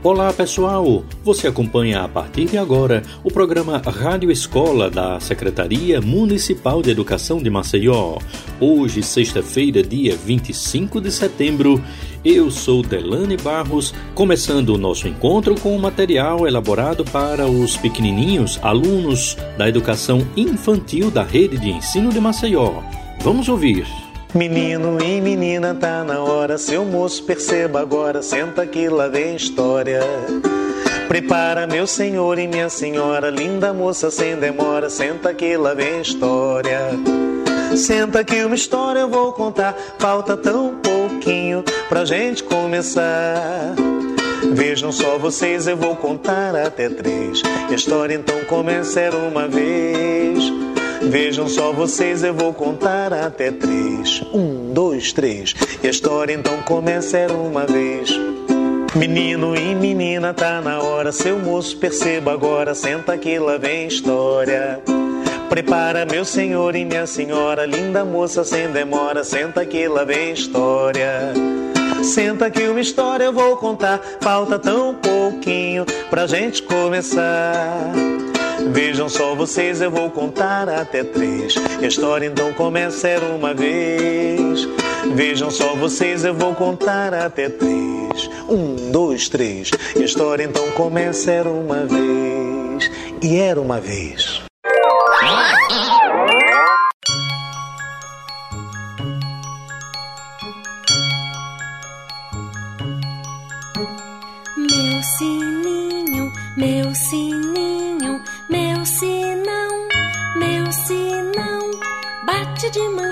Olá pessoal, você acompanha a partir de agora o programa Rádio Escola da Secretaria Municipal de Educação de Maceió. Hoje, sexta-feira, dia 25 de setembro, eu sou Delane Barros, começando o nosso encontro com o material elaborado para os pequenininhos alunos da educação infantil da rede de ensino de Maceió. Vamos ouvir. Menino e menina, tá na hora. Seu moço, perceba agora. Senta que lá vem história. Prepara, meu senhor e minha senhora. Linda moça, sem demora. Senta que lá vem história. Senta que uma história eu vou contar. Falta tão pouquinho pra gente começar. Vejam só vocês, eu vou contar até três. A história então começa era uma vez. Vejam só vocês, eu vou contar até três. Um, dois, três. E a história então começa era uma vez. Menino e menina, tá na hora. Seu moço, perceba agora. Senta que lá vem história. Prepara, meu senhor e minha senhora. Linda moça, sem demora. Senta que lá vem história. Senta que uma história eu vou contar. Falta tão pouquinho pra gente começar. Vejam só vocês, eu vou contar até três. E a história então começa era uma vez. Vejam só vocês, eu vou contar até três. Um, dois, três. E a história então começa era uma vez. E era uma vez.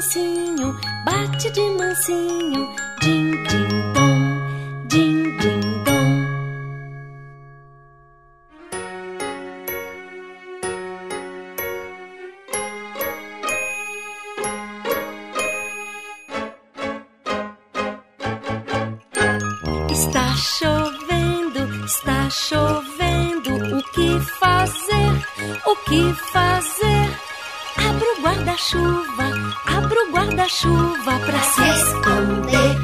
Mansinho, bate de mansinho, din din dom, din din dom. Está chovendo, está chovendo. O que fazer? O que fazer? Abra o guarda-chuva, abra o guarda-chuva pra se esconder,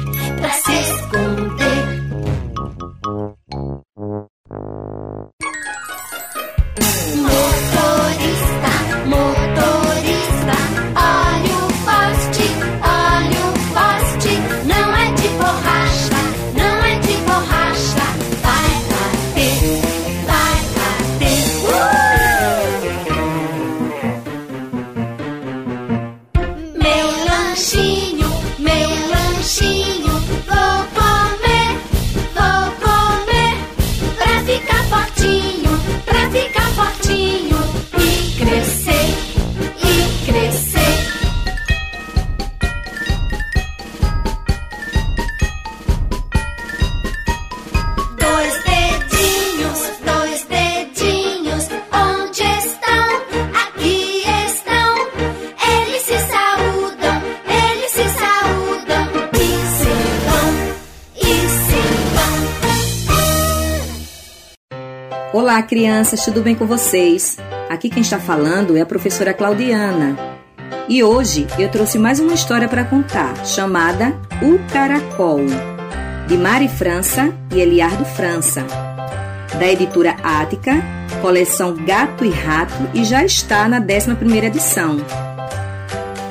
Olá, crianças, tudo bem com vocês? Aqui quem está falando é a professora Claudiana. E hoje eu trouxe mais uma história para contar, chamada O Caracol, de Mari França e Eliardo França, da editora Ática, coleção Gato e Rato, e já está na 11ª edição.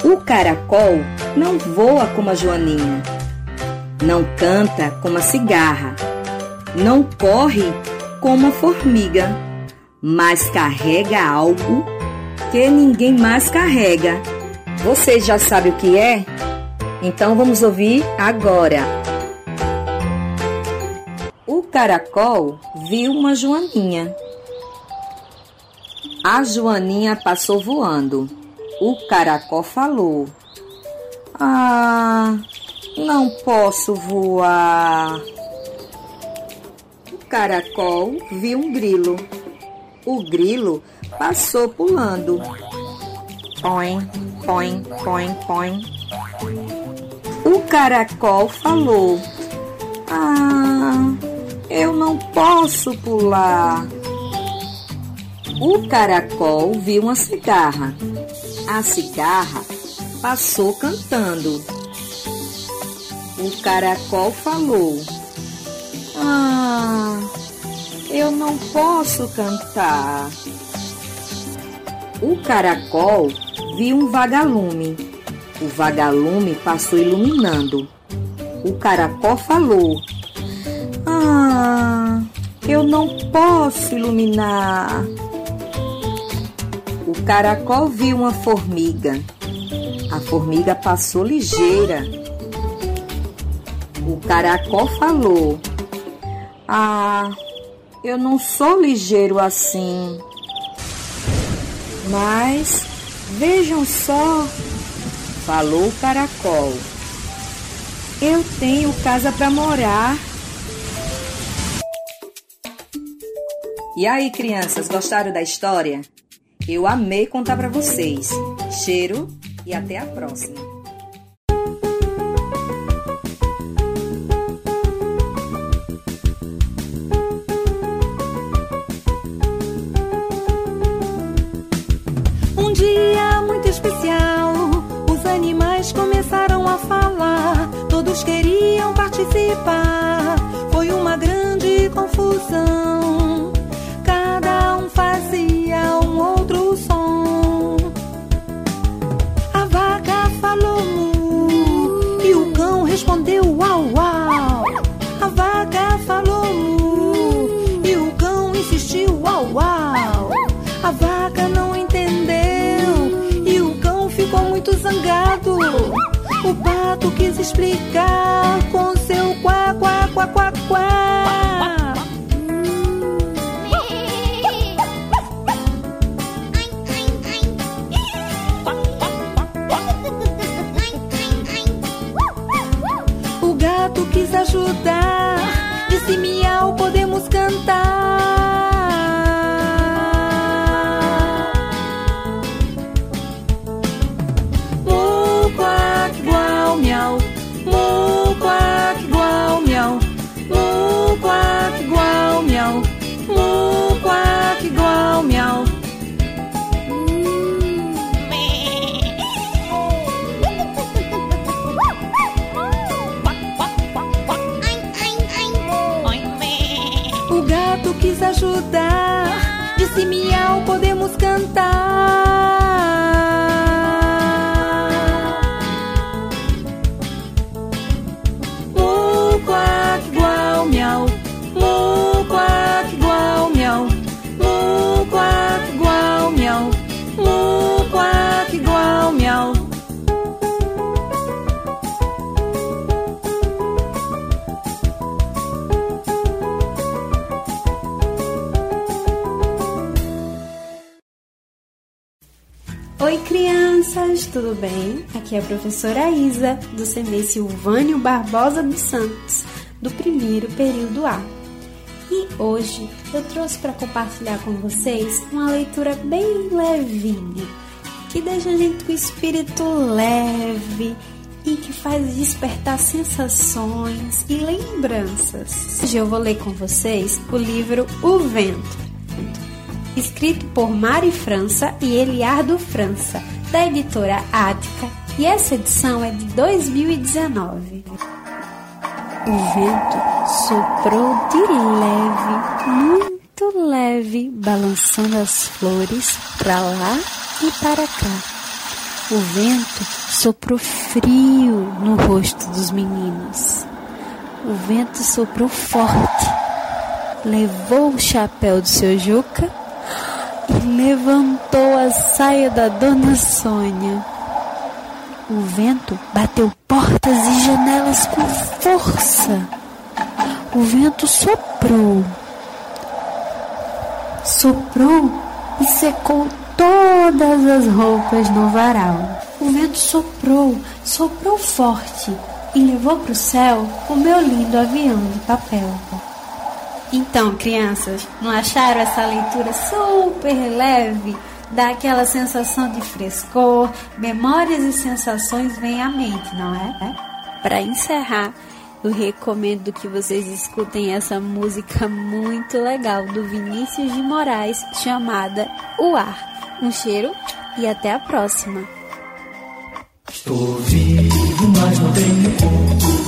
O caracol não voa como a joaninha, não canta como a cigarra, não corre como a formiga, mas carrega algo que ninguém mais carrega. Vocês já sabem o que é? Então vamos ouvir agora. O caracol viu uma joaninha. A joaninha passou voando. O caracol falou: Ah, não posso voar. Caracol viu um grilo. O grilo passou pulando. Põe, põe, põe, põe. O caracol falou: Ah, eu não posso pular. O caracol viu uma cigarra. A cigarra passou cantando. O caracol falou: Ah, não posso cantar. O caracol viu um vagalume. O vagalume passou iluminando. O caracol falou: Ah, eu não posso iluminar. O caracol viu uma formiga. A formiga passou ligeira. O caracol falou: Ah, eu não sou ligeiro assim. Mas vejam só, falou o caracol. Eu tenho casa para morar. E aí, crianças, gostaram da história? Eu amei contar para vocês. Cheiro e até a próxima. Um dia muito especial, os animais começaram a falar. Todos queriam participar. Foi uma grande confusão. Pato quis explicar com seu quá quá quá quá. Quis ajudar, disse miau, podemos cantar. Crianças, tudo bem? Aqui é a professora Isa, do CME Silvânio Barbosa dos Santos, do primeiro período A. E hoje eu trouxe para compartilhar com vocês uma leitura bem levinha, que deixa a gente com o espírito leve e que faz despertar sensações e lembranças. Hoje eu vou ler com vocês o livro O Vento escrito por Mari França e Eliardo França, da editora Ática, e essa edição é de 2019. O vento soprou de leve, muito leve, balançando as flores para lá e para cá. O vento soprou frio no rosto dos meninos. O vento soprou forte, levou o chapéu do seu Juca levantou a saia da dona Sônia. O vento bateu portas e janelas com força. O vento soprou. Soprou e secou todas as roupas no varal. O vento soprou, soprou forte e levou para o céu o meu lindo avião de papel. Então, crianças, não acharam essa leitura super leve? Dá aquela sensação de frescor, memórias e sensações vêm à mente, não é? Para encerrar, eu recomendo que vocês escutem essa música muito legal do Vinícius de Moraes chamada O Ar. Um cheiro e até a próxima. Estou vivo, mas não tenho corpo.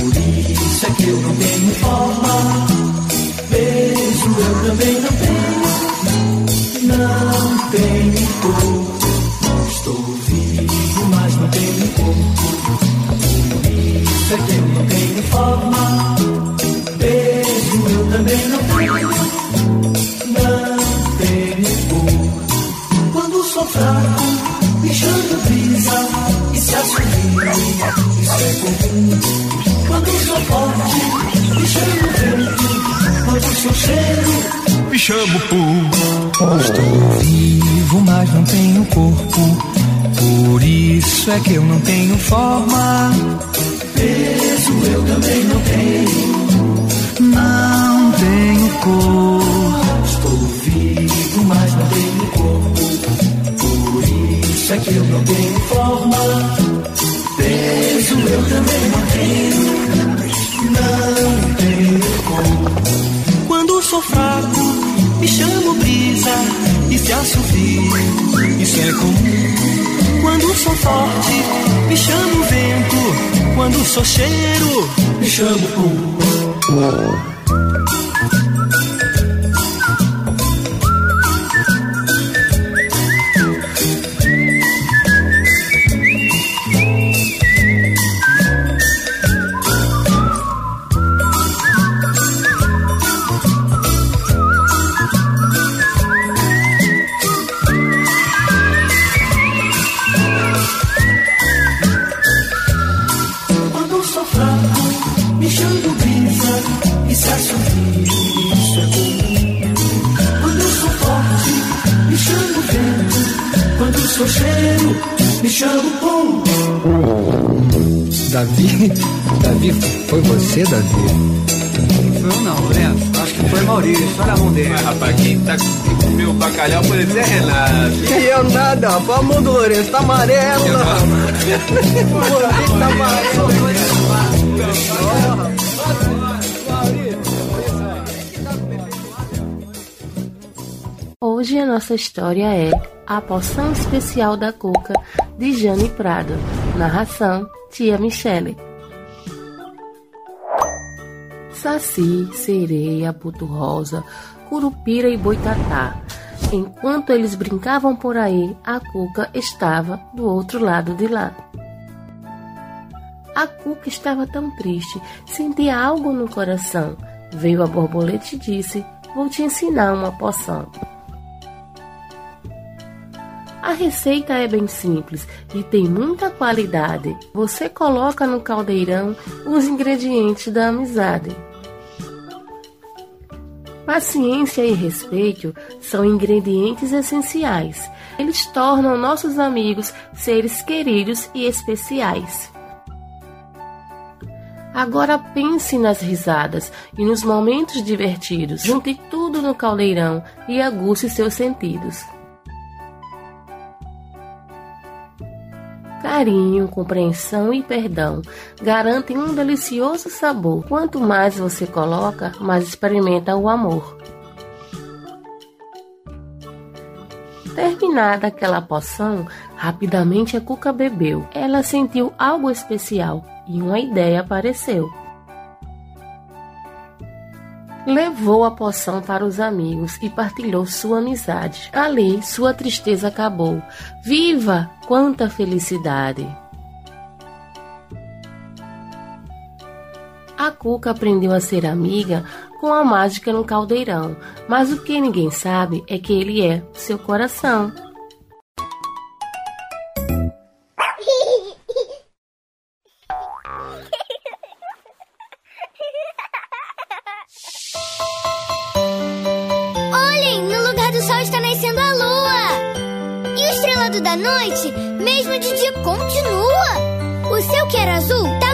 Por isso é que eu não tenho forma. Beijo eu também não tenho, não tenho corpo. Estou vivo, mas não tenho corpo. Por isso é que eu não tenho forma. Cheiro, Me chamo Pum. Estou vivo, mas não tenho corpo. Por isso é que eu não tenho forma. Peso eu também não tenho. Não tenho cor. Estou vivo, mas não tenho corpo. Por isso é que eu não tenho forma. Peso eu também não e se assovio. Isso é comum. Quando sou forte, me chamo vento. Quando sou cheiro, me chamo pum. Davi, foi você, Davi? Foi eu não, Lourenço. Acho que foi Maurício. Olha a mão dele. Rapaz, quem tá comeu bacalhau foi Zé Renato. E eu nada, rapaz, a mão do Lourenço tá amarela. O Lourenço tá amarelo. Hoje a nossa história é A Poção Especial da Cuca, de Jane Prado. Narração, Tia Michele. Saci, sereia, puto rosa, curupira e boitatá. Enquanto eles brincavam por aí, a Cuca estava do outro lado de lá. A Cuca estava tão triste, sentia algo no coração. Veio a borboleta e disse: Vou te ensinar uma poção. A receita é bem simples e tem muita qualidade. Você coloca no caldeirão os ingredientes da amizade. Paciência e respeito são ingredientes essenciais. Eles tornam nossos amigos seres queridos e especiais. Agora pense nas risadas e nos momentos divertidos. Junte tudo no caldeirão e aguce seus sentidos. Carinho, compreensão e perdão garantem um delicioso sabor. Quanto mais você coloca, mais experimenta o amor. Terminada aquela poção, rapidamente a Cuca bebeu. Ela sentiu algo especial e uma ideia apareceu. Levou a poção para os amigos e partilhou sua amizade. Ali, sua tristeza acabou. Viva! Quanta felicidade! A Cuca aprendeu a ser amiga com a mágica no caldeirão, mas o que ninguém sabe é que ele é seu coração. Noite, mesmo de dia, continua. O céu que era azul tá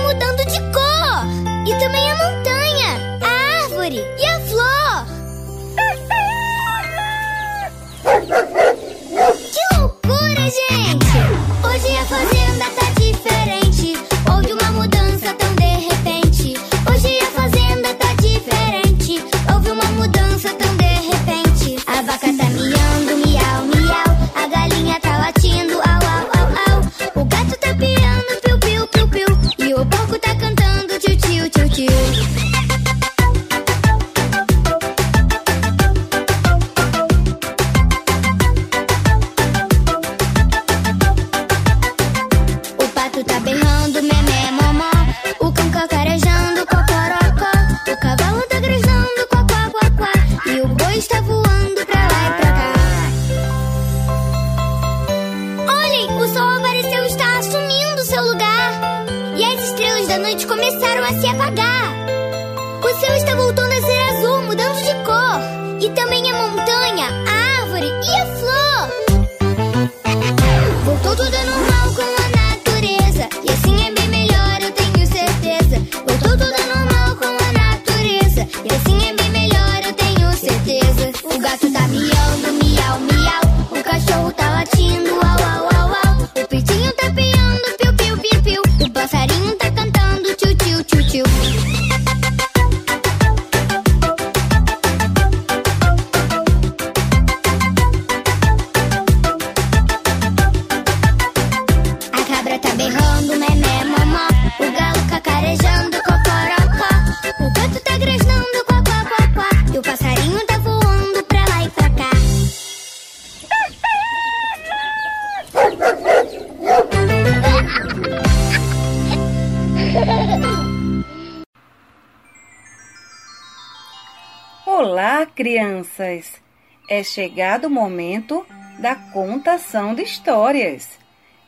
crianças! É chegado o momento da contação de histórias.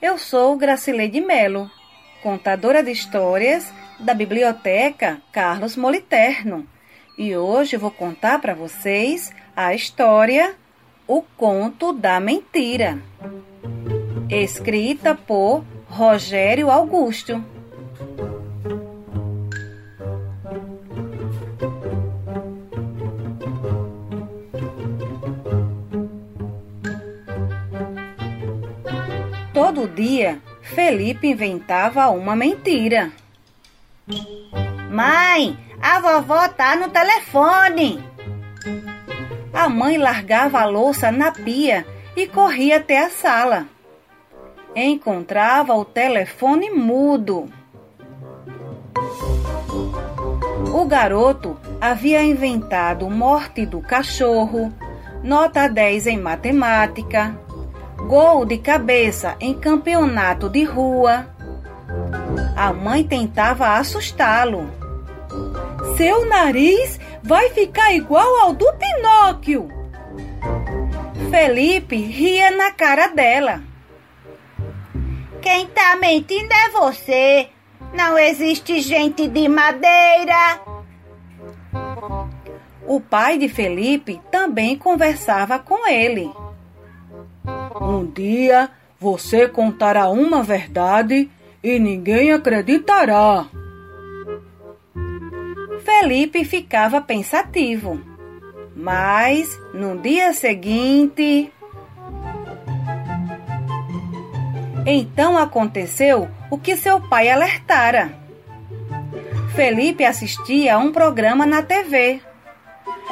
Eu sou Gracileide Melo, contadora de histórias da Biblioteca Carlos Moliterno, e hoje vou contar para vocês a história O Conto da Mentira, escrita por Rogério Augusto. Dia, Felipe inventava uma mentira. Mãe, a vovó tá no telefone. A mãe largava a louça na pia e corria até a sala. Encontrava o telefone mudo. O garoto havia inventado morte do cachorro, nota 10 em matemática, gol de cabeça em campeonato de rua. A mãe tentava assustá-lo. Seu nariz vai ficar igual ao do Pinóquio. Felipe ria na cara dela. Quem tá mentindo é você. Não existe gente de madeira. O pai de Felipe também conversava com ele. Um dia você contará uma verdade e ninguém acreditará. Felipe ficava pensativo. Mas no dia seguinte. Então aconteceu o que seu pai alertara. Felipe assistia a um programa na TV.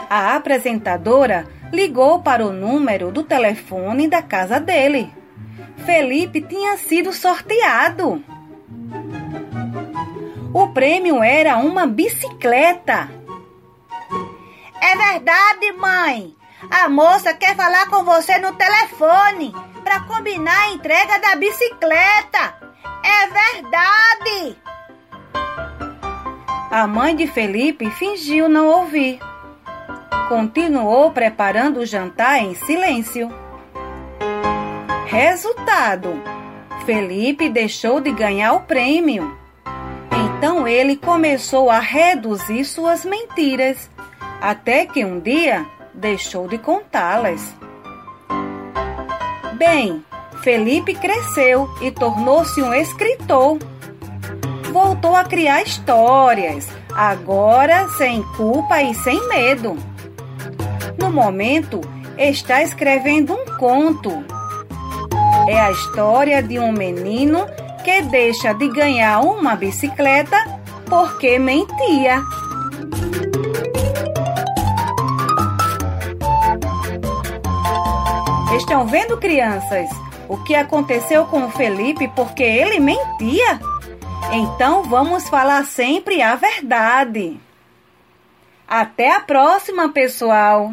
A apresentadora ligou para o número do telefone da casa dele. Felipe tinha sido sorteado. O prêmio era uma bicicleta. É verdade, mãe. A moça quer falar com você no telefone para combinar a entrega da bicicleta. É verdade. A mãe de Felipe fingiu não ouvir. Continuou preparando o jantar em silêncio. Resultado: Felipe deixou de ganhar o prêmio. Então ele começou a reduzir suas mentiras, até que um dia deixou de contá-las. Bem, Felipe cresceu e tornou-se um escritor. Voltou a criar histórias, agora sem culpa e sem medo. No momento, está escrevendo um conto. É a história de um menino que deixa de ganhar uma bicicleta porque mentia. Estão vendo, crianças, o que aconteceu com o Felipe porque ele mentia? Então vamos falar sempre a verdade. Até a próxima, pessoal!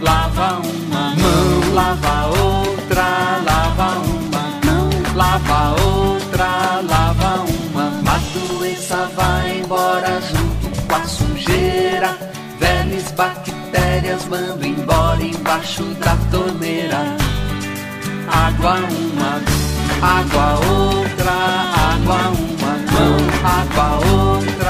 lava uma mão, lava outra, lava uma mão, lava outra, lava uma. A doença vai embora junto com a sujeira. Velhas bactérias mando embora embaixo da torneira. Água uma, água outra, água uma mão, água outra.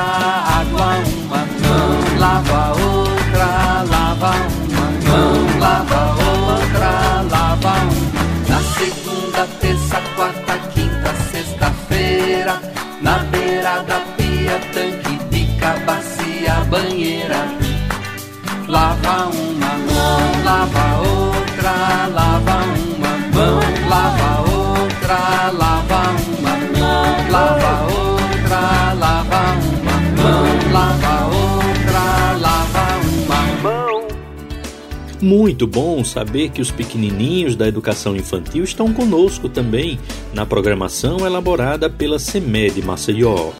muito bom saber que os pequenininhos da educação infantil estão conosco também na programação elaborada pela CEMED Maceió.